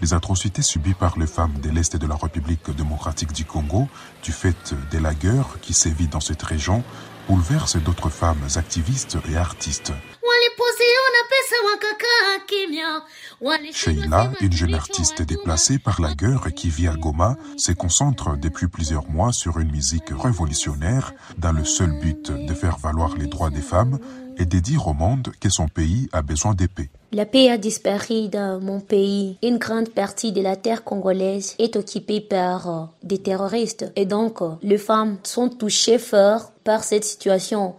Les atrocités subies par les femmes de l'Est de la République démocratique du Congo, du fait des lagueurs qui sévit dans cette région, bouleversent d'autres femmes activistes et artistes. Sheila, une jeune artiste déplacée par la guerre qui vit à Goma, se concentre depuis plusieurs mois sur une musique révolutionnaire dans le seul but de faire valoir les droits des femmes et de dire au monde que son pays a besoin de paix. La paix a disparu dans mon pays. Une grande partie de la terre congolaise est occupée par euh, des terroristes et donc euh, les femmes sont touchées fort par cette situation.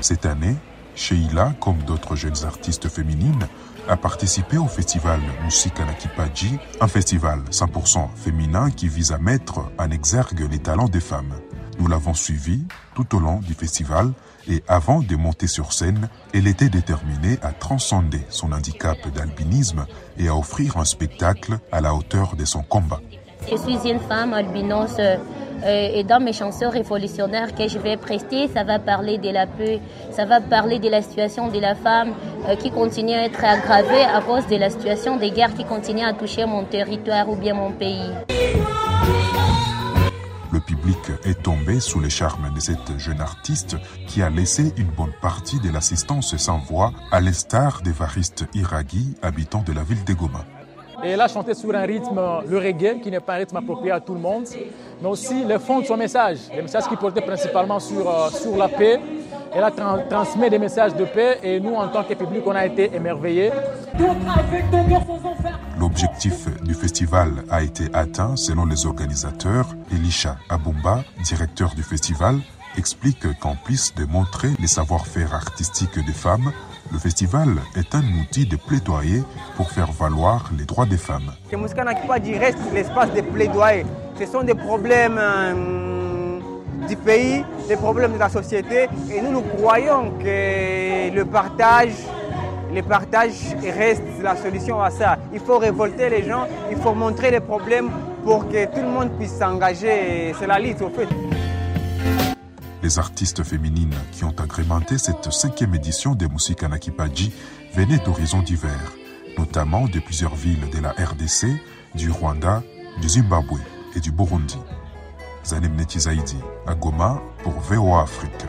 Cette année, Sheila, comme d'autres jeunes artistes féminines, a participé au festival Musique Anakipaji, un festival 100% féminin qui vise à mettre en exergue les talents des femmes. Nous l'avons suivi tout au long du festival et avant de monter sur scène, elle était déterminée à transcender son handicap d'albinisme et à offrir un spectacle à la hauteur de son combat. Je suis une femme albinos euh, et dans mes chansons révolutionnaires que je vais prester, ça va parler de la paix, ça va parler de la situation de la femme euh, qui continue à être aggravée à cause de la situation des guerres qui continuent à toucher mon territoire ou bien mon pays. Le public est tombé sous les charmes de cette jeune artiste qui a laissé une bonne partie de l'assistance sans voix à l'instar d'Evariste Iraghi, habitant de la ville de Goma. Et elle a chanté sur un rythme, le reggae, qui n'est pas un rythme approprié à tout le monde, mais aussi le fond de son message, le message qui portait principalement sur, euh, sur la paix. Elle a transmis des messages de paix et nous, en tant que public, on a été émerveillés. L'objectif du festival a été atteint selon les organisateurs. Elisha Abumba, directeur du festival, explique qu'en plus de montrer les savoir-faire artistiques des femmes, le festival est un outil de plaidoyer pour faire valoir les droits des femmes. Que Mouskana reste l'espace de plaidoyer. Ce sont des problèmes euh, du pays, des problèmes de la société, et nous nous croyons que le partage, le partage reste la solution à ça. Il faut révolter les gens, il faut montrer les problèmes pour que tout le monde puisse s'engager. C'est la lutte au fait. Les artistes féminines qui ont agrémenté cette cinquième édition des Musiques Anakipaji venaient d'horizons divers, notamment de plusieurs villes de la RDC, du Rwanda, du Zimbabwe et du Burundi. Zanem Netizaidi, à Goma pour VOA Afrique.